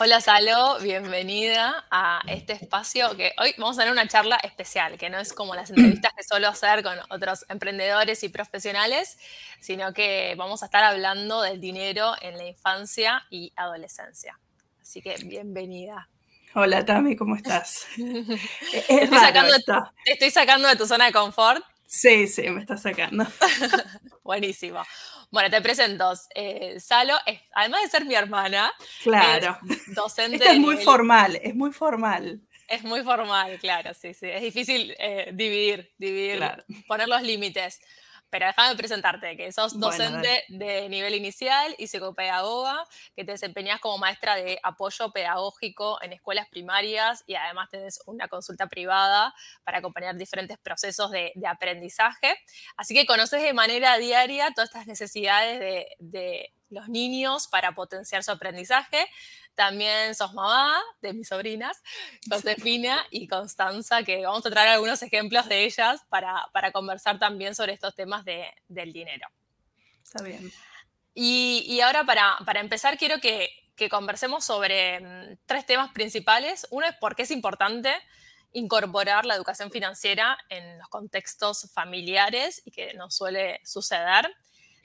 Hola Salo, bienvenida a este espacio que hoy vamos a tener una charla especial, que no es como las entrevistas que suelo hacer con otros emprendedores y profesionales, sino que vamos a estar hablando del dinero en la infancia y adolescencia. Así que bienvenida. Hola Tami, ¿cómo estás? estoy, sacando, estoy sacando de tu zona de confort. Sí, sí, me está sacando. Buenísimo. Bueno, te presento. Eh, Salo, además de ser mi hermana, claro. es docente. Esto es muy formal, es muy formal. Es muy formal, claro, sí, sí. Es difícil eh, dividir, dividir, poner los límites. Pero déjame presentarte, que sos docente de nivel inicial y psicopedagoga, que te desempeñas como maestra de apoyo pedagógico en escuelas primarias y además tenés una consulta privada para acompañar diferentes procesos de, aprendizaje. Así que conoces de manera diaria todas estas necesidades de, de los niños para potenciar su aprendizaje. También sos mamá de mis sobrinas, Josefina y Constanza, que vamos a traer algunos ejemplos de ellas para, conversar también sobre estos temas del dinero. Está bien. Y, ahora para, empezar quiero que, conversemos sobre mm, tres temas principales. Uno es por qué es importante incorporar la educación financiera en los contextos familiares y que nos suele suceder.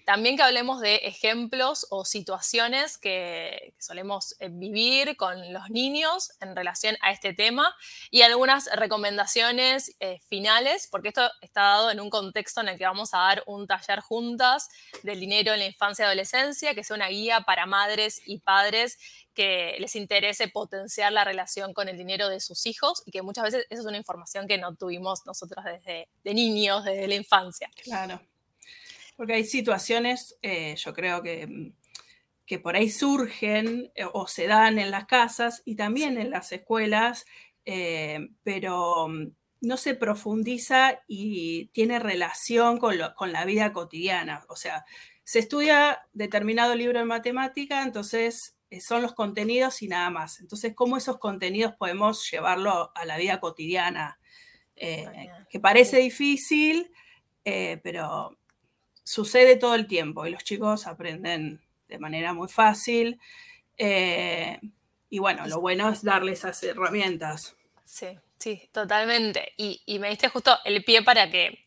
También que hablemos de ejemplos o situaciones que, solemos eh, vivir con los niños en relación a este tema y algunas recomendaciones eh, finales, porque esto está dado en un contexto en el que vamos a dar un taller juntas del dinero en la infancia y adolescencia, que sea una guía para madres y padres que les interese potenciar la relación con el dinero de sus hijos y que muchas veces esa es una información que no tuvimos nosotros desde de niños, desde la infancia. Claro. Porque hay situaciones, eh, yo creo que, mm, que, por ahí surgen eh, o se dan en las casas y también en las escuelas, eh, pero mm, no se profundiza y tiene relación con, con, la vida cotidiana. O sea, se estudia determinado libro de matemática, entonces son los contenidos y nada más. Entonces, ¿cómo esos contenidos podemos llevarlo a la vida cotidiana? que parece difícil, pero sucede todo el tiempo y los chicos aprenden de manera muy fácil. Eh, y bueno, lo bueno es darles esas herramientas. Sí, sí, totalmente. Y, me diste justo el pie para que,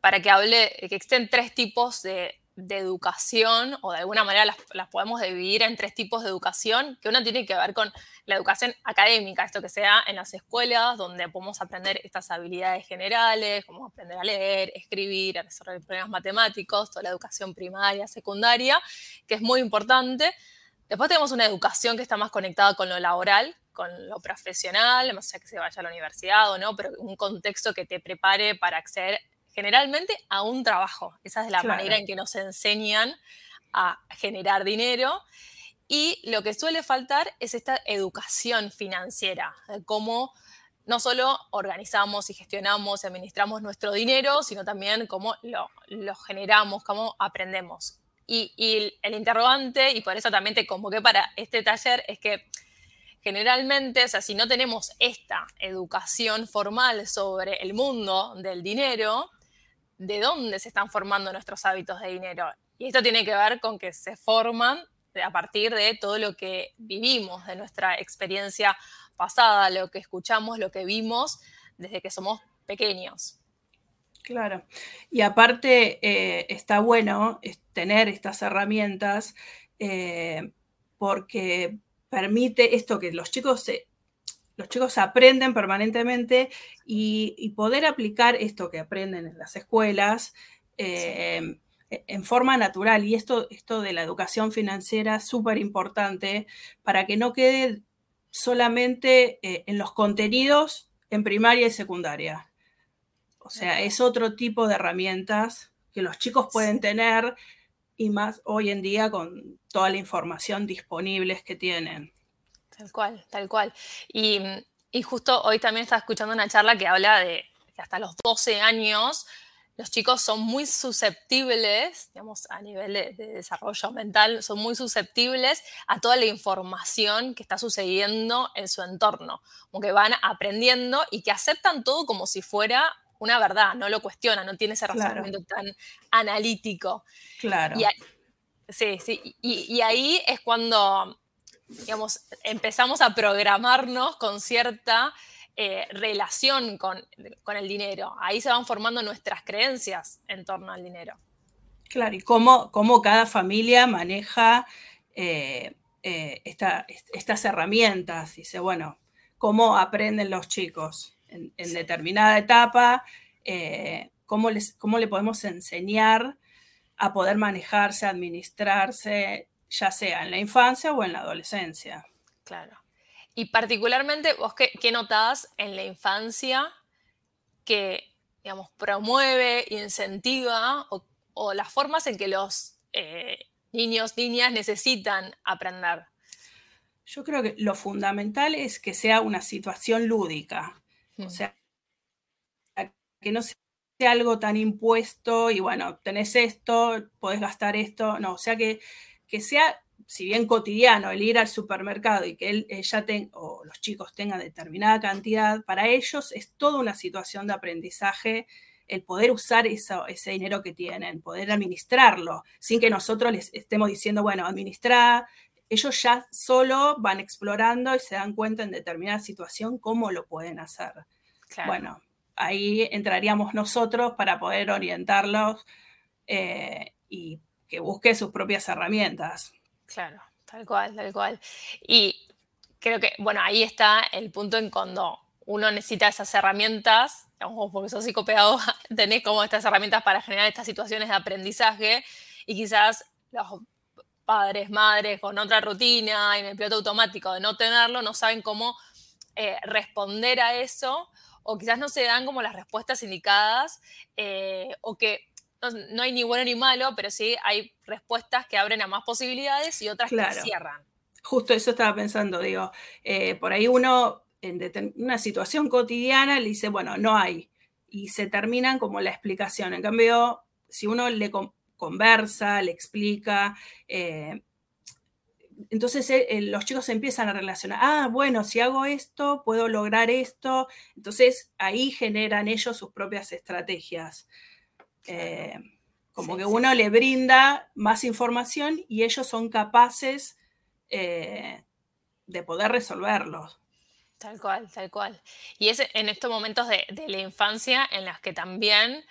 para que hable, que existen tres tipos de, de educación, o de alguna manera las, podemos dividir en tres tipos de educación, que una tiene que ver con la educación académica, esto que sea en las escuelas, donde podemos aprender estas habilidades generales, como aprender a leer, escribir, a resolver problemas matemáticos, toda la educación primaria, secundaria, que es muy importante. Después tenemos una educación que está más conectada con lo laboral, con lo profesional, más allá que se vaya a la universidad o no, pero un contexto que te prepare para acceder generalmente a un trabajo. Esa es la manera en que nos enseñan a generar dinero. Y lo que suele faltar es esta educación financiera, de cómo no solo organizamos y gestionamos y administramos nuestro dinero, sino también cómo lo, generamos, cómo aprendemos. Y, y, el interrogante, y por eso también te convoqué para este taller, es que generalmente, o sea, si no tenemos esta educación formal sobre el mundo del dinero, de dónde se están formando nuestros hábitos de dinero. Y esto tiene que ver con que se forman a partir de todo lo que vivimos, de nuestra experiencia pasada, lo que escuchamos, lo que vimos desde que somos pequeños. Claro. Y aparte eh, está bueno tener estas herramientas eh, porque permite esto que los chicos se los chicos aprenden permanentemente y, poder aplicar esto que aprenden en las escuelas eh, en forma natural. Y esto, esto de la educación financiera es súper importante para que no quede solamente eh, en los contenidos en primaria y secundaria. O sea, es otro tipo de herramientas que los chicos pueden tener y más hoy en día con toda la información disponible que tienen. Tal cual, tal cual. Y, justo hoy también estaba escuchando una charla que habla de que hasta los 12 años los chicos son muy susceptibles, digamos, a nivel de, desarrollo mental, son muy susceptibles a toda la información que está sucediendo en su entorno, como que van aprendiendo y que aceptan todo como si fuera una verdad, no lo cuestionan, no tiene ese razonamiento tan analítico. Claro. sí, sí, y ahí es cuando digamos, empezamos a programarnos con cierta eh, relación con, el dinero. Ahí se van formando nuestras creencias en torno al dinero. Claro, y cómo, cada familia maneja eh, eh, estas herramientas. Dice, bueno, cómo aprenden los chicos en, determinada etapa, cómo, les, cómo le podemos enseñar a poder manejarse, administrarse, ya sea en la infancia o en la adolescencia. Claro. Y particularmente, vos qué, qué notás en la infancia que, digamos, promueve, incentiva o, las formas en que los eh, niños, niñas necesitan aprender? Yo creo que lo fundamental es que sea una situación lúdica. O hmm. sea, que no sea algo tan impuesto y bueno, tenés esto, podés gastar esto. No, o sea que que sea, si bien cotidiano, el ir al supermercado y que él, ella o los chicos tengan determinada cantidad, para ellos es toda una situación de aprendizaje el poder usar ese dinero que tienen, poder administrarlo, sin que nosotros les estemos diciendo, bueno, administrar, ellos ya solo van explorando y se dan cuenta en determinada situación cómo lo pueden hacer. Bueno, ahí entraríamos nosotros para poder orientarlos eh, y que busque sus propias herramientas. Claro, tal cual, tal cual. Y creo que, bueno, ahí está el punto en cuando uno necesita esas herramientas, porque sos psicopedagoga, tenés como estas herramientas para generar estas situaciones de aprendizaje y quizás los padres, madres con otra rutina en el piloto automático de no tenerlo, no saben cómo eh, responder a eso o quizás no se dan como las respuestas indicadas eh, o que no, hay ni bueno ni malo, pero sí hay respuestas que abren a más posibilidades y otras que cierran. Justo eso estaba pensando, digo, eh, por ahí uno en una situación cotidiana le dice, bueno, no hay, y se terminan como la explicación. En cambio, si uno le conversa, le explica, eh, entonces eh, los chicos empiezan a relacionar, ah, bueno, si hago esto, puedo lograr esto. Entonces ahí generan ellos sus propias estrategias. Eh, como que uno le brinda más información y ellos son capaces eh, de poder resolverlos. Tal cual, tal cual. Y es en estos momentos de, la infancia en los que también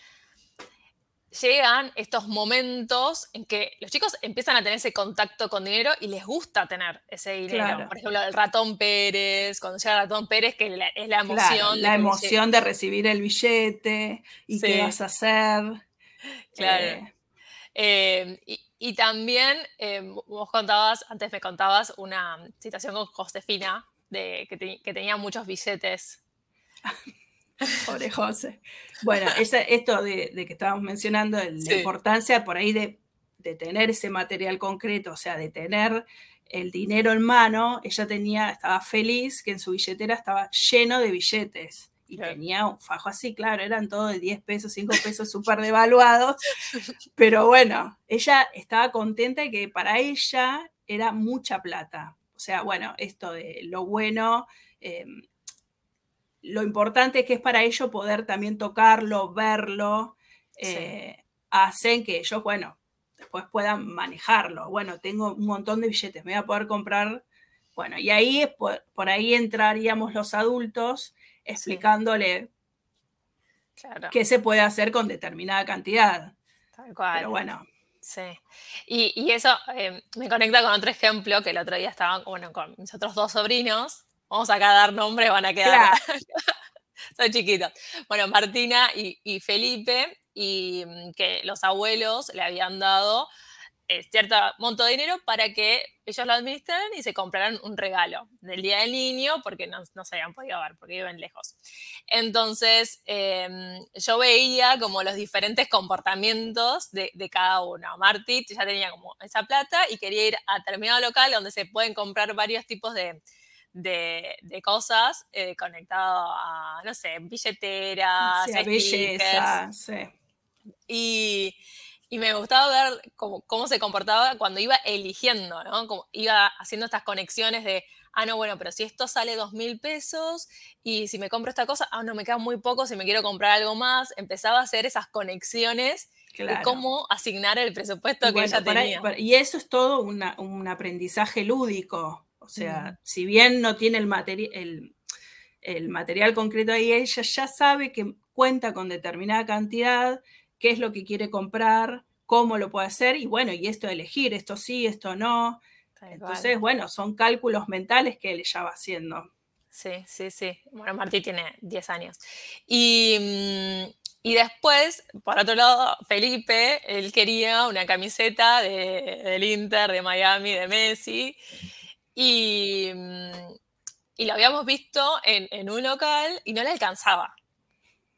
llegan estos momentos en que los chicos empiezan a tener ese contacto con dinero y les gusta tener ese dinero. Por ejemplo, el ratón Pérez, cuando llega el ratón Pérez, que es la emoción. la emoción de recibir el billete y qué vas a hacer. Claro. Eh, em, y, también em, vos contabas, antes me contabas una situación con Josefina, de, que, tenía muchos billetes. Pobre José. Bueno, esto de, que estábamos mencionando, la importancia por ahí de, de, tener ese material concreto, o sea, de tener el dinero en mano, ella tenía, estaba feliz que en su billetera estaba lleno de billetes y tenía un fajo así, claro, eran todos de 10 pesos, 5 pesos súper devaluados, pero bueno, ella estaba contenta de que para ella era mucha plata. O sea, bueno, esto de lo bueno, em, lo importante es que es para ellos poder también tocarlo, verlo, eh, hacen que ellos, bueno, después puedan manejarlo. Bueno, tengo un montón de billetes, me voy a poder comprar. Bueno, y ahí por ahí entraríamos los adultos explicándole qué se puede hacer con determinada cantidad. Tal cual. Pero bueno. Sí. Y, eso eh, me conecta con otro ejemplo que el otro día estaban bueno, con mis otros dos sobrinos. Vamos acá a dar nombre, van a quedar. Son chiquitos. Bueno, Martina y, y Felipe, y mm, que los abuelos le habían dado eh, cierto monto de dinero para que ellos lo administraran y se compraran un regalo del Día del Niño porque no, se habían podido ver, porque viven lejos. Entonces, em, yo veía como los diferentes comportamientos de, cada uno. Marty ya tenía como esa plata y quería ir a determinado local donde se pueden comprar varios tipos de, cosas eh, conectado a, no sé, billeteras, sí, sí. Y y me gustaba ver cómo, cómo, se comportaba cuando iba eligiendo, ¿no? Como iba haciendo estas conexiones de, ah, no, bueno, pero si esto sale dos mil pesos y si me compro esta cosa, ah, no, me queda muy poco, si me quiero comprar algo más, empezaba a hacer esas conexiones de cómo asignar el presupuesto que ella tenía. y eso es todo un aprendizaje lúdico. O sea, si bien no tiene el, el material concreto ahí, ella ya sabe que cuenta con determinada cantidad, qué es lo que quiere comprar, cómo lo puede hacer y bueno, y esto elegir, esto sí, esto no. Entonces, bueno, son cálculos mentales que él ya va haciendo. Sí, sí, sí. Bueno, Martí tiene 10 años. Y, mm, y, después, por otro lado, Felipe, él quería una camiseta de, del Inter, de Miami, de Messi. Y, mm, y lo habíamos visto en, en, un local y no le alcanzaba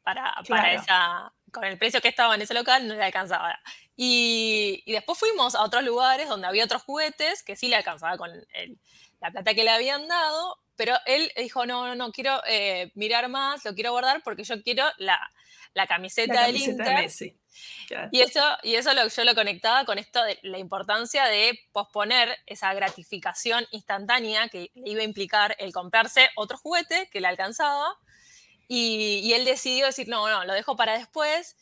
para, para esa, con el precio que estaba en ese local, no le alcanzaba. Y, y, después fuimos a otros lugares donde había otros juguetes que sí le alcanzaba con el, la plata que le habían dado, pero él dijo, no, no, no, quiero eh, mirar más, lo quiero guardar porque yo quiero la, la camiseta, del Inter. Y eso, y eso lo, yo lo conectaba con esto de la importancia de posponer esa gratificación instantánea que le iba a implicar el comprarse otro juguete que le alcanzaba. Y, y él decidió decir, no, no, lo dejo para después.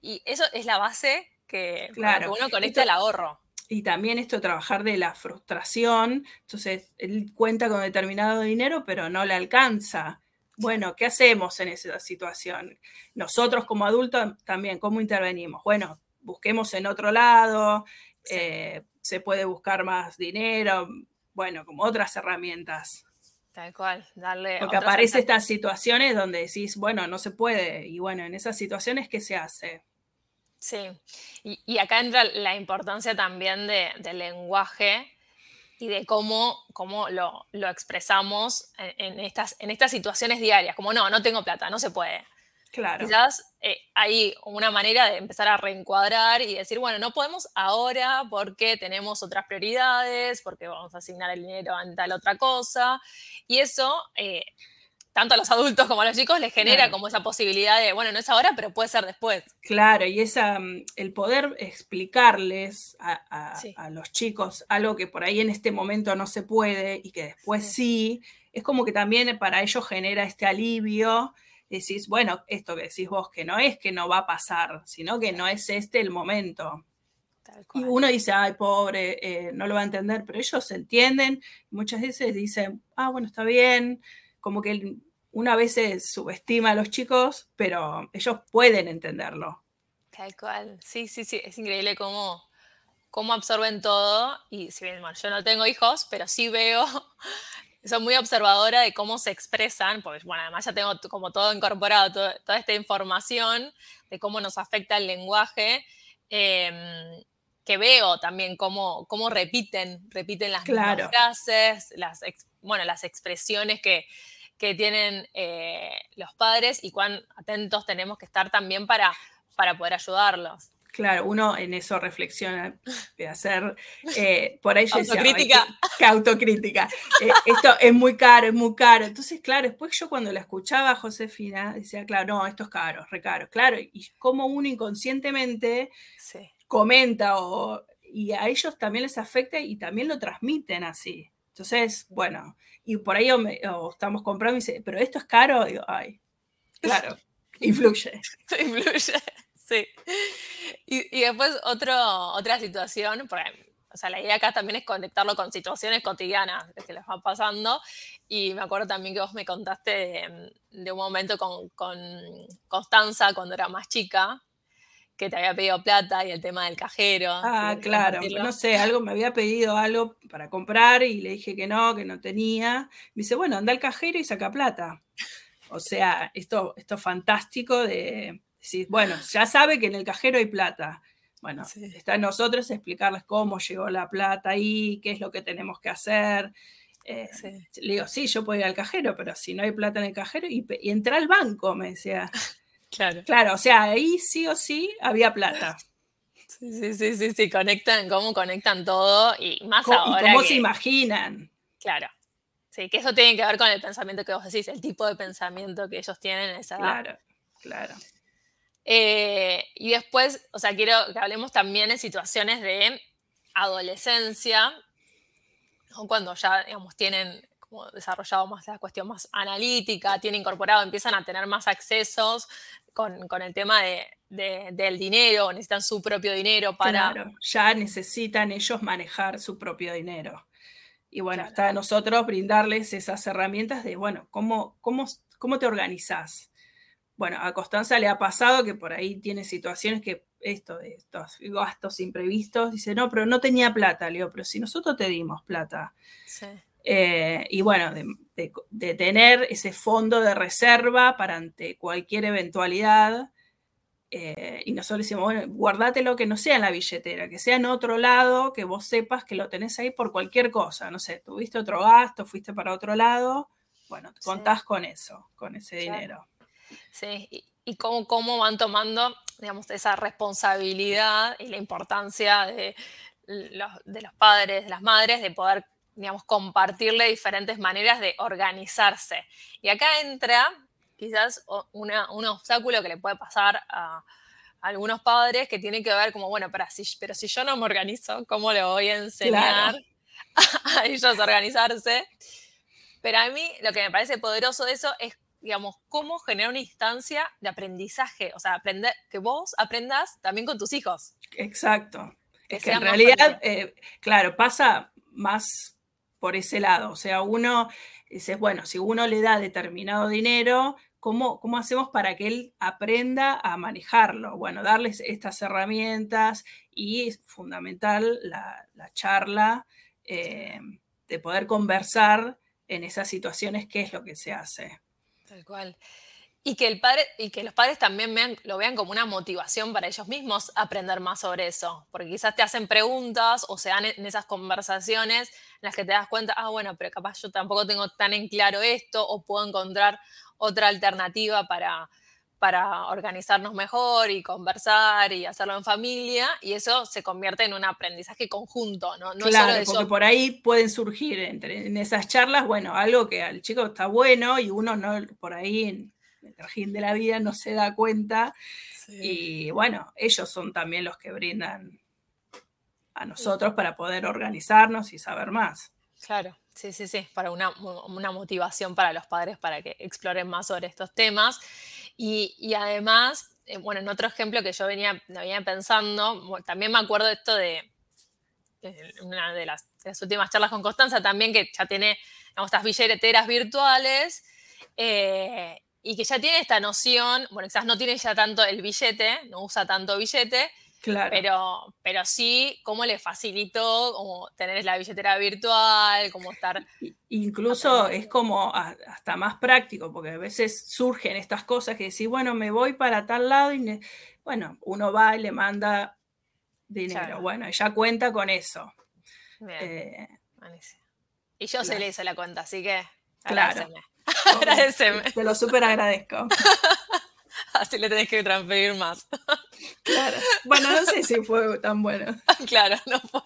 Y eso es la base que, claro. uno conecta el ahorro. Y también esto de trabajar de la frustración. Entonces, él cuenta con determinado dinero, pero no le alcanza. Bueno, ¿qué hacemos en esa situación? Nosotros como adultos también, ¿cómo intervenimos? Bueno, busquemos en otro lado, eh, se puede buscar más dinero, bueno, como otras herramientas. Tal cual, darle. Porque aparecen estas situaciones donde decís, bueno, no se puede. Y bueno, en esas situaciones, ¿qué se hace? Sí, y, acá entra la importancia también del lenguaje y de cómo, cómo lo, expresamos en, estas, en estas situaciones diarias, como no, no tengo plata, no se puede. Claro. Quizás eh, hay una manera de empezar a reencuadrar y decir, bueno, no podemos ahora porque tenemos otras prioridades, porque vamos a asignar el dinero a tal otra cosa. Y eso eh, tanto a los adultos como a los chicos les genera como esa posibilidad de, bueno, no es ahora, pero puede ser después. Claro, y esa, mm, el poder explicarles a, los chicos algo que por ahí en este momento no se puede y que después sí, es como que también para ellos genera este alivio. Decís, bueno, esto que decís vos, que no es que no va a pasar, sino que no es este el momento. Y uno dice, ay, pobre, eh, no lo va a entender, pero ellos entienden. Muchas veces dicen, ah, bueno, está bien. Como que una vez se subestima a los chicos, pero ellos pueden entenderlo. Tal cual, sí, sí, sí, es increíble cómo, cómo absorben todo. Y si bien yo no tengo hijos, pero sí veo, soy muy observadora de cómo se expresan, porque bueno, además ya tengo como todo incorporado, toda esta información de cómo nos afecta el lenguaje. Em, que veo también cómo, cómo repiten, repiten las frases, las, bueno, las expresiones que, que tienen eh, los padres y cuán atentos tenemos que estar también para, para poder ayudarlos. Claro, uno en eso reflexiona de hacer, eh, por ahí autocrítica. que, autocrítica. Eh, esto es muy caro, es muy caro. Entonces, claro, después yo cuando la escuchaba a Josefina, decía, claro, no, esto es caro, re caro. Claro, y como uno inconscientemente comenta o, y a ellos también les afecta y también lo transmiten así. Entonces, bueno, y por ahí estamos comprando y dice, pero esto es caro, digo, ay, claro, influye. influye, sí. Y, después otro, otra situación, porque, o sea, la idea acá también es conectarlo con situaciones cotidianas que les va pasando. Y me acuerdo también que vos me contaste de, un momento con, con Constanza cuando era más chica, que te había pedido plata y el tema del cajero. Ah, claro, no sé, algo me había pedido algo para comprar y le dije que no, que no tenía. Me dice, bueno, anda al cajero y saca plata. O sea, esto, esto es fantástico de decir, bueno, ya sabe que en el cajero hay plata. Bueno, está en nosotros explicarles cómo llegó la plata ahí, qué es lo que tenemos que hacer. Eh, le digo, sí, yo puedo ir al cajero, pero si no hay plata en el cajero, y, y entra al banco, me decía. Claro. Claro, o sea, ahí sí o sí había plata. Sí, sí, sí, sí, conectan, cómo conectan todo y más ahora. Y cómo se imaginan. Claro. Sí, que eso tiene que ver con el pensamiento que vos decís, el tipo de pensamiento que ellos tienen en esa edad. Claro, claro. Eh, y después, o sea, quiero que hablemos también en situaciones de adolescencia, cuando ya, digamos, tienen como desarrollado más la cuestión más analítica, tienen incorporado, empiezan a tener más accesos con, el tema de, del dinero, necesitan su propio dinero para... Claro, ya necesitan ellos manejar su propio dinero. Y bueno, está a nosotros brindarles esas herramientas de, bueno, ¿cómo, cómo, cómo te organizás? Bueno, a Constanza le ha pasado que por ahí tiene situaciones que esto de estos gastos imprevistos, dice, no, pero no tenía plata, Leo, pero si nosotros te dimos plata. Eh, y bueno, de, tener ese fondo de reserva para ante cualquier eventualidad. Eh, y nosotros decimos, bueno, guardátelo que no sea en la billetera, que sea en otro lado, que vos sepas que lo tenés ahí por cualquier cosa. No sé, tuviste otro gasto, fuiste para otro lado. Bueno, contás con eso, con ese dinero. Sí, y, cómo, cómo van tomando, digamos, esa responsabilidad y la importancia de los, de los padres, de las madres, de poder digamos, compartirle diferentes maneras de organizarse. Y acá entra quizás un obstáculo que le puede pasar a, algunos padres que tiene que ver como, bueno, pero si, pero si yo no me organizo, ¿cómo le voy a enseñar a ellos a organizarse? Pero a mí lo que me parece poderoso de eso es, digamos, cómo generar una instancia de aprendizaje, o sea, aprender, que vos aprendas también con tus hijos. Exacto. es que en realidad, eh, claro, pasa más por ese lado. O sea, uno dice, bueno, si uno le da determinado dinero, ¿cómo, ¿cómo hacemos para que él aprenda a manejarlo? Bueno, darles estas herramientas y es fundamental la, charla eh, de poder conversar en esas situaciones qué es lo que se hace. Tal cual. Y que, el padre, y que los padres también lo vean como una motivación para ellos mismos aprender más sobre eso, porque quizás te hacen preguntas o se dan en esas conversaciones en las que te das cuenta, ah, bueno, pero capaz yo tampoco tengo tan en claro esto o puedo encontrar otra alternativa para, para organizarnos mejor y conversar y hacerlo en familia, y eso se convierte en un aprendizaje conjunto, ¿no? no claro, porque por ahí pueden surgir entre, en esas charlas, bueno, algo que al chico está bueno y uno no, por ahí el trajín de la vida no se da cuenta. Y bueno, ellos son también los que brindan a nosotros para poder organizarnos y saber más. Claro, sí, sí, sí, para una, motivación para los padres para que exploren más sobre estos temas. Y, además, eh, bueno, en otro ejemplo que yo venía, venía pensando, también me acuerdo esto de, una de las, últimas charlas con Constanza también, que ya tiene estas billeteras virtuales. Eh, y que ya tiene esta noción, bueno, quizás no tiene ya tanto el billete, no usa tanto billete, claro. pero, pero sí cómo le facilitó como tener la billetera virtual, como estar... Incluso es como hasta más práctico, porque a veces surgen estas cosas que decís, bueno, me voy para tal lado y, bueno, uno va y le manda dinero. Bueno, ella cuenta con eso. Bien. Eh, y yo se le hice la cuenta, así que... Claro. Agradeceme. Te lo súper agradezco. Así le tenés que transferir más. Claro. Bueno, no sé si fue tan bueno. Claro, no fue.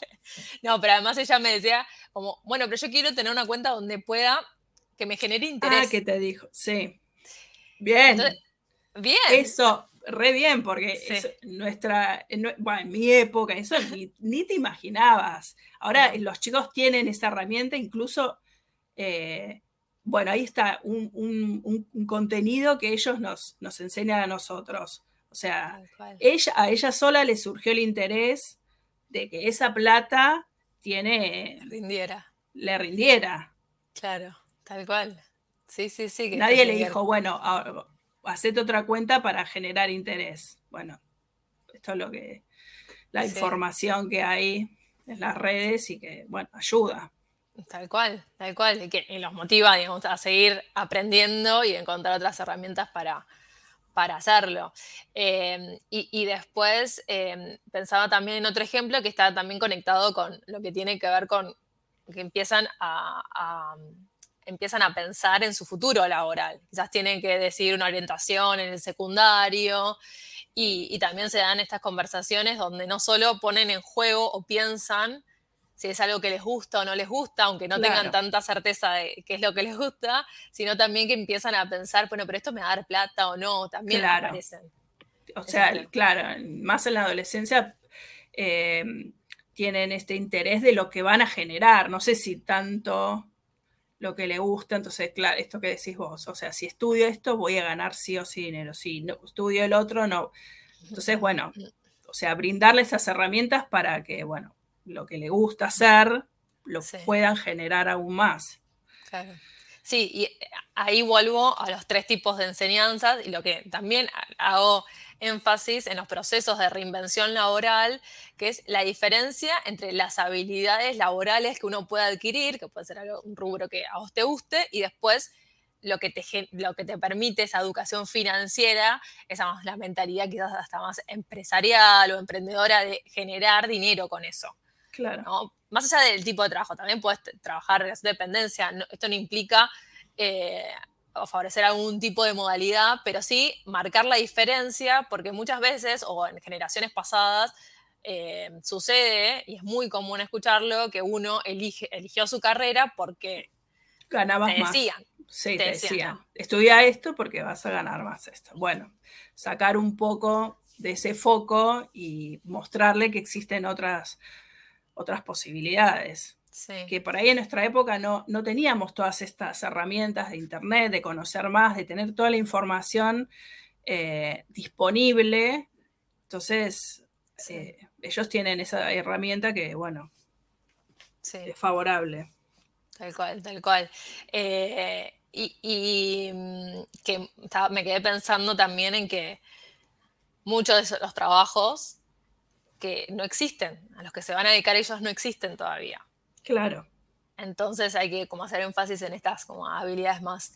No, pero además ella me decía como, bueno, pero yo quiero tener una cuenta donde pueda que me genere interés. Ah, que te dijo, sí. Bien. bien. Eso, re bien, porque nuestra, bueno, en mi época, eso ni, te imaginabas. Ahora los chicos tienen esa herramienta, incluso eh, bueno, ahí está un, contenido que ellos nos, nos, enseñan a nosotros. O sea, ella, a ella sola le surgió el interés de que esa plata tiene... Rindiera. Le rindiera. Claro, tal cual. Sí, sí, sí. Nadie le dijo, bueno, hacete otra cuenta para generar interés. Bueno, esto es lo que, la información que hay en las redes y que, bueno, ayuda. Tal cual, tal cual, y que los motiva a seguir aprendiendo y encontrar otras herramientas para, para hacerlo. Em, y, después em, pensaba también en otro ejemplo que está también conectado con lo que tiene que ver con que empiezan a, empiezan a pensar en su futuro laboral. Quizás tienen que decidir una orientación en el secundario y, y también se dan estas conversaciones donde no solo ponen en juego o piensan si es algo que les gusta o no les gusta, aunque no tengan tanta certeza de qué es lo que les gusta, sino también que empiezan a pensar, bueno, pero esto me va a dar plata o no, también claro. aparecen. O sea, claro, más en la adolescencia eh, tienen este interés de lo que van a generar, no sé si tanto lo que le gusta, entonces, claro, esto que decís vos, o sea, si estudio esto, voy a ganar sí o sí dinero, si no, estudio el otro, no. Entonces, bueno, o sea, brindarle esas herramientas para que, bueno, lo que le gusta hacer, lo puedan generar aún más. Claro. Sí, y ahí vuelvo a los tres tipos de enseñanzas y lo que también hago énfasis en los procesos de reinvención laboral, que es la diferencia entre las habilidades laborales que uno puede adquirir, que puede ser un rubro que a vos te guste, y después lo que te, lo que te permite esa educación financiera, esa la mentalidad quizás hasta más empresarial o emprendedora de generar dinero con eso. Claro. Más allá del tipo de trabajo, también puedes trabajar en dependencia, esto no implica eh, o favorecer algún tipo de modalidad, pero sí marcar la diferencia, porque muchas veces, o en generaciones pasadas, eh, sucede, y es muy común escucharlo, que uno elige, eligió su carrera porque ganabas te decían. Más. Sí, te, decían, estudia esto porque vas a ganar más esto. Bueno, sacar un poco de ese foco y mostrarle que existen otras, otras posibilidades. Que por ahí en nuestra época no, no teníamos todas estas herramientas de Internet, de conocer más, de tener toda la información eh, disponible. Entonces, eh, ellos tienen esa herramienta que, bueno, es favorable. Tal cual, tal cual. Eh, y, mm, que me quedé pensando también en que muchos de los trabajos que no existen, a los que se van a dedicar ellos no existen todavía. Claro. Entonces hay que como hacer énfasis en estas como habilidades más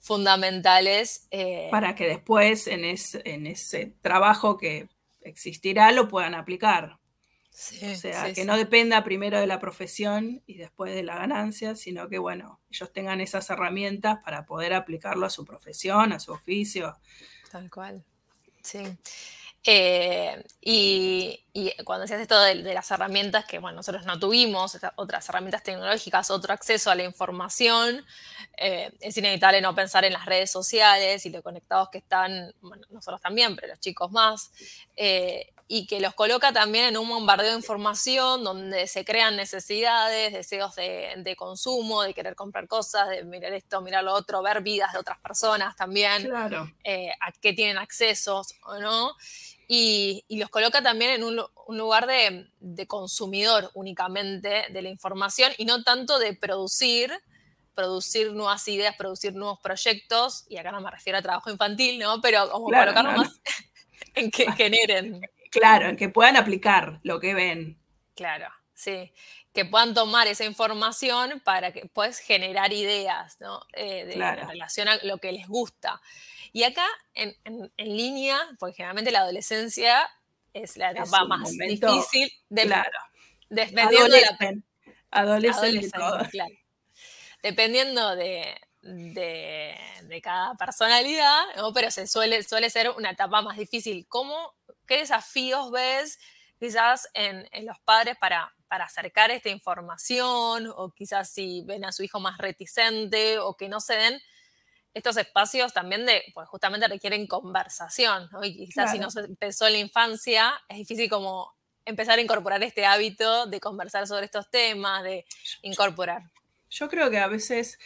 fundamentales. Eh, Para que después en, en, ese trabajo que existirá lo puedan aplicar. o sea, que no dependa primero de la profesión y después de la ganancia, sino que, bueno, ellos tengan esas herramientas para poder aplicarlo a su profesión, a su oficio. Tal cual. Sí. Eh, y, cuando decías esto de, las herramientas que bueno, nosotros no tuvimos, otras herramientas tecnológicas, otro acceso a la información, eh, es inevitable no pensar en las redes sociales y lo conectados que están, bueno, nosotros también, pero los chicos más, eh, y que los coloca también en un bombardeo de información donde se crean necesidades, deseos de, consumo, de querer comprar cosas, de mirar esto, mirar lo otro, ver vidas de otras personas también, a qué tienen accesos o no. Y, los coloca también en un, lugar de, consumidor únicamente de la información y no tanto de producir, producir nuevas ideas, producir nuevos proyectos, y acá no me refiero a trabajo infantil, ¿no? Pero como colocarlo más en que generen. Claro, en que puedan aplicar lo que ven. Claro, sí. Que puedan tomar esa información para que puedas generar ideas, ¿no? Eh, de, relación a lo que les gusta. Y acá, en, línea, porque generalmente la adolescencia es la etapa más difícil de, claro. dependiendo de la adolescente, claro. Dependiendo de, cada personalidad, pero se suele, suele ser una etapa más difícil. ¿Cómo, ¿Qué desafíos ves quizás en, los padres para, para acercar esta información? O quizás si ven a su hijo más reticente o que no se den estos espacios también de, pues justamente requieren conversación, ¿no? Y quizás si no se empezó en la infancia, es difícil como empezar a incorporar este hábito de conversar sobre estos temas, de incorporar. Yo creo que a veces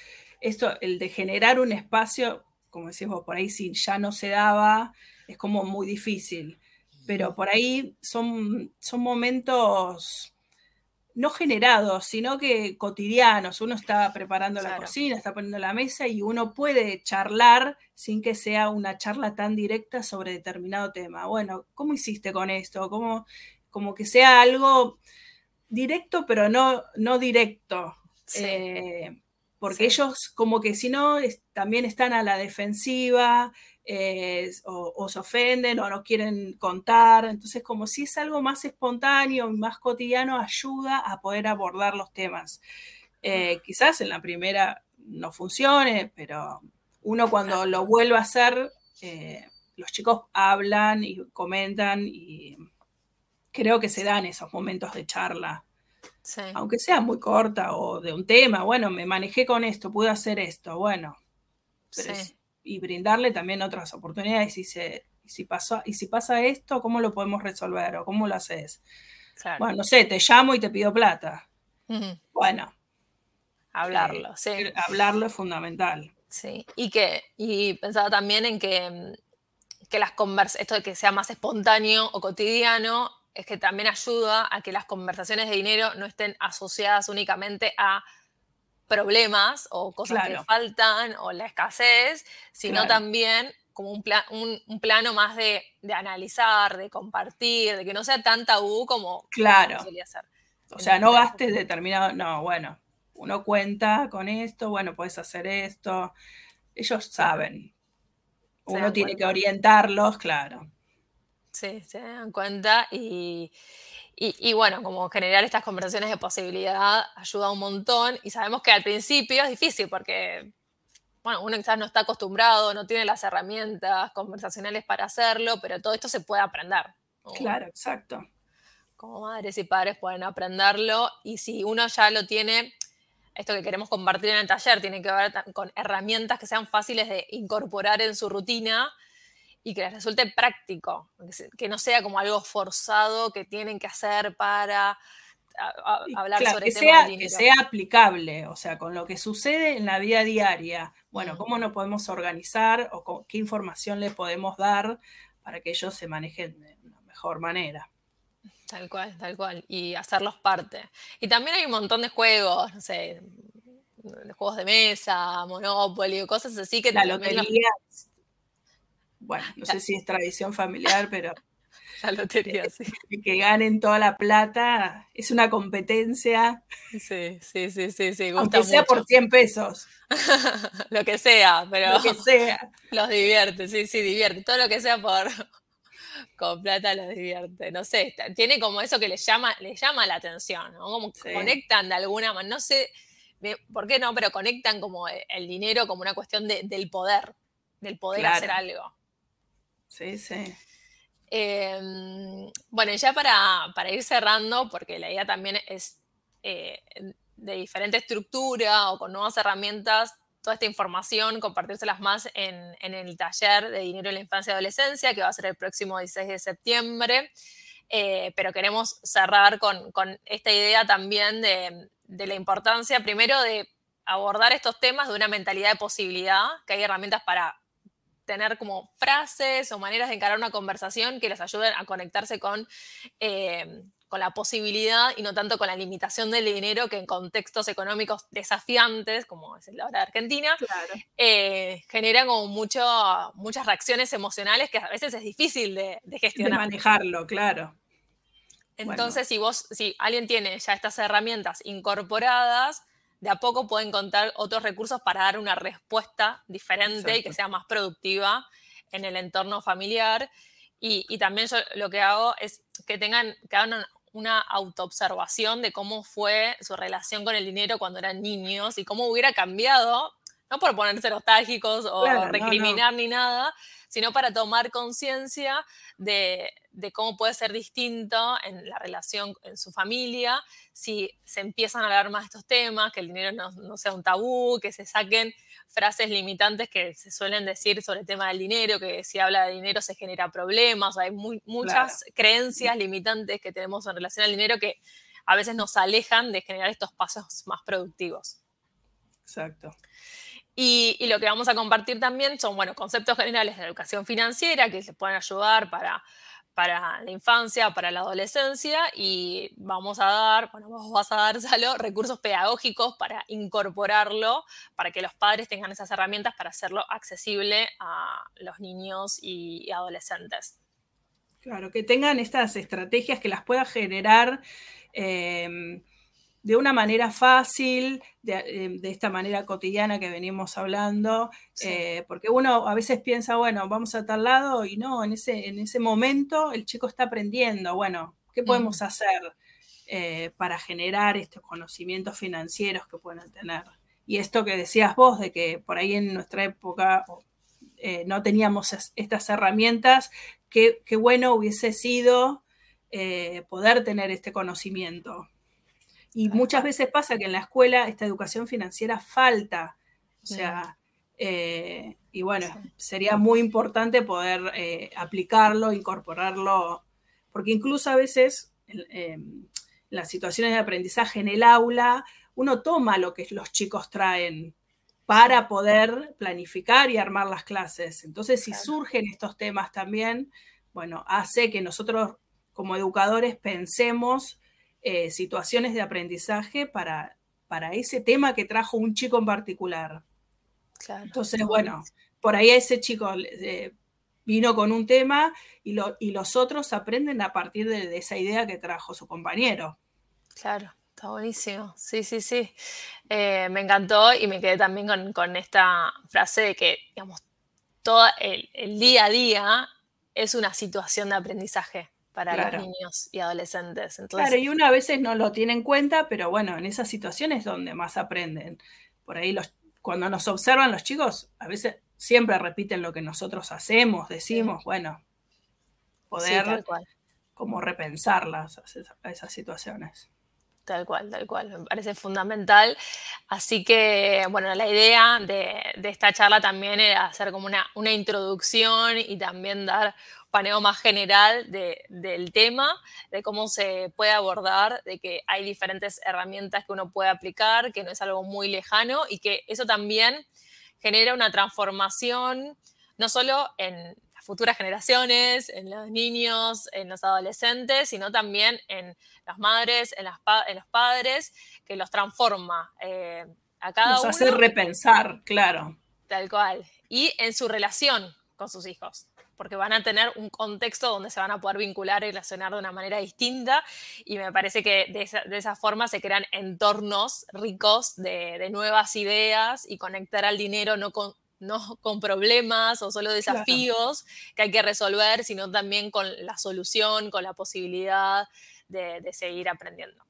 esto, el de generar un espacio, como decimos por ahí, si ya no se daba, es como muy difícil. Pero por ahí son, son momentos no generados, sino que cotidianos. Uno está preparando la cocina, está poniendo la mesa y uno puede charlar sin que sea una charla tan directa sobre determinado tema. Bueno, ¿cómo hiciste con esto? ¿Cómo, como que sea algo directo, pero no, no directo. Eh, porque ellos como que si no también están a la defensiva, eh, o, se ofenden o no quieren contar. Entonces, como si es algo más espontáneo, más cotidiano, ayuda a poder abordar los temas. Eh, quizás en la primera no funcione, pero uno cuando lo vuelve a hacer, eh, los chicos hablan y comentan y creo que se dan esos momentos de charla. Aunque sea muy corta o de un tema, bueno, me manejé con esto, pude hacer esto, bueno. sí y brindarle también otras oportunidades. Y, se, si, pasó, y si pasa esto, ¿cómo lo podemos resolver o cómo lo haces? Bueno, no sé, te llamo y te pido plata. Bueno. Hablarlo, eh, sí. Hablarlo es fundamental. Sí, y que, y pensaba también en que, que las conversas, esto de que sea más espontáneo o cotidiano, es que también ayuda a que las conversaciones de dinero no estén asociadas únicamente a problemas o cosas que faltan o la escasez, sino también como un, un, plano más de, analizar, de compartir, de que no sea tan tabú como, claro. solía ser. O sea, no gastes determinado, no, bueno, uno cuenta con esto, bueno, puedes hacer esto. Ellos saben. Uno tiene que orientarlos, claro. Sí, se dan cuenta y, y, bueno, como generar estas conversaciones de posibilidad ayuda un montón y sabemos que al principio es difícil porque, bueno, uno quizás no está acostumbrado, no tiene las herramientas conversacionales para hacerlo, pero todo esto se puede aprender. Claro, exacto. Como madres y padres pueden aprenderlo y si uno ya lo tiene, esto que queremos compartir en el taller tiene que ver con herramientas que sean fáciles de incorporar en su rutina y que les resulte práctico, que no sea como algo forzado que tienen que hacer para hablar sobre que sea, que sea aplicable, o sea, con lo que sucede en la vida diaria. Bueno, ¿cómo nos podemos organizar o qué información le podemos dar para que ellos se manejen de una mejor manera? Tal cual, tal cual. Y hacerlos parte. Y también hay un montón de juegos, no sé, juegos de mesa, Monopoly, cosas así que... La lotería bueno, no sé si es tradición familiar, pero... La lotería, sí. Que ganen toda la plata, es una competencia. Sí, sí, sí, sí, sí. Aunque sea por 100 pesos. lo que sea, pero... Lo que sea. Los divierte, sí, sí, divierte. Todo lo que sea por... Con plata los divierte. No sé, tiene como eso que les llama, les llama la atención, ¿no? Como conectan de alguna manera, no sé por qué no, pero conectan como el dinero como una cuestión del poder, del poder hacer algo. Sí, sí. Em, bueno, ya para, ir cerrando, porque la idea también es eh, de diferente estructura o con nuevas herramientas, toda esta información, compartírselas más en, el taller de Dinero en la Infancia y Adolescencia, que va a ser el próximo 16 de septiembre. Eh, pero queremos cerrar con, esta idea también de, de, la importancia, primero, de abordar estos temas de una mentalidad de posibilidad, que hay herramientas para tener como frases o maneras de encarar una conversación que les ayuden a conectarse con, eh, con la posibilidad y no tanto con la limitación del dinero que en contextos económicos desafiantes, como es la hora de Argentina, eh, generan como mucho, muchas reacciones emocionales que a veces es difícil de, gestionar. De manejarlo, claro. Entonces, si vos, si alguien tiene ya estas herramientas incorporadas, de a poco puede encontrar otros recursos para dar una respuesta diferente y que sea más productiva en el entorno familiar. Y, también yo lo que hago es que tengan, que hagan una autoobservación de cómo fue su relación con el dinero cuando eran niños y cómo hubiera cambiado, no por ponerse nostálgicos o recriminar ni nada, sino para tomar conciencia de, cómo puede ser distinto en la relación en su familia, si se empiezan a hablar más de estos temas, que el dinero no, sea un tabú, que se saquen frases limitantes que se suelen decir sobre el tema del dinero, que si habla de dinero se genera problemas, hay muchas creencias limitantes que tenemos en relación al dinero que a veces nos alejan de generar estos pasos más productivos. Exacto. Y, lo que vamos a compartir también son, bueno, conceptos generales de educación financiera que se pueden ayudar para, para la infancia, para la adolescencia y vamos a dar, bueno, vos vas a dar, Salo, recursos pedagógicos para incorporarlo, para que los padres tengan esas herramientas para hacerlo accesible a los niños y, adolescentes. Claro, que tengan estas estrategias que las pueda generar. Eh, de una manera fácil, eh, de, esta manera cotidiana que venimos hablando, eh, porque uno a veces piensa, bueno, vamos a tal lado y no, en ese, en ese momento el chico está aprendiendo, bueno, ¿qué podemos mm. hacer eh, para generar estos conocimientos financieros que pueden tener? Y esto que decías vos, de que por ahí en nuestra época no teníamos estas herramientas, qué, qué bueno hubiese sido poder tener este conocimiento. Y muchas veces pasa que en la escuela esta educación financiera falta. O sea, eh, y bueno, sería muy importante poder eh, aplicarlo, incorporarlo, porque incluso a veces em, las situaciones de aprendizaje en el aula, uno toma lo que los chicos traen para poder planificar y armar las clases. Entonces, si surgen estos temas también, bueno, hace que nosotros como educadores pensemos eh, situaciones de aprendizaje para, para ese tema que trajo un chico en particular. Entonces, bueno, por ahí ese chico eh, vino con un tema y, y, los otros aprenden a partir de, esa idea que trajo su compañero. Claro, está buenísimo. Sí, sí, sí. Eh, me encantó y me quedé también con, esta frase de que, digamos, todo el, día a día es una situación de aprendizaje para los niños y adolescentes. claro, y uno a veces no lo tiene en cuenta, pero bueno, en esas situaciones es donde más aprenden. Por ahí los, cuando nos observan los chicos, a veces siempre repiten lo que nosotros hacemos, decimos, bueno, poder como repensarlas a esas situaciones. Tal cual, tal cual, me parece fundamental. Así que, bueno, la idea de, esta charla también era hacer como una, una introducción y también dar paneo más general del tema, de cómo se puede abordar, de que hay diferentes herramientas que uno puede aplicar, que no es algo muy lejano y que eso también genera una transformación, no solo en las futuras generaciones, en los niños, en los adolescentes, sino también en las madres, en, los padres, que los transforma eh, a cada Nos uno. hace repensar, claro. Tal cual. Y en su relación con sus hijos porque van a tener un contexto donde se van a poder vincular y relacionar de una manera distinta y me parece que de esa, forma se crean entornos ricos de, nuevas ideas y conectar al dinero no con, no con problemas o solo desafíos que hay que resolver, sino también con la solución, con la posibilidad de, de seguir aprendiendo.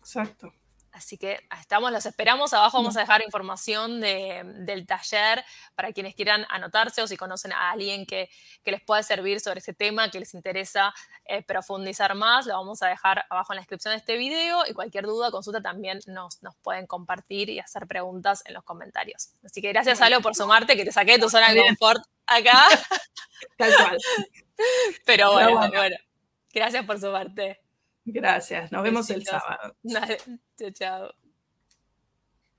Exacto. Así que estamos, los esperamos. Abajo vamos a dejar información del taller para quienes quieran anotarse o si conocen a alguien que, les pueda servir sobre este tema, que les interesa eh, profundizar más, lo vamos a dejar abajo en la descripción de este video y cualquier duda, consulta también nos, nos pueden compartir y hacer preguntas en los comentarios. Así que gracias, Alo, por sumarte, que te saqué de tu zona de confort acá. Tal cual. Pero bueno, bueno, gracias por sumarte. Gracias, nos vemos el sábado. Chao, chao.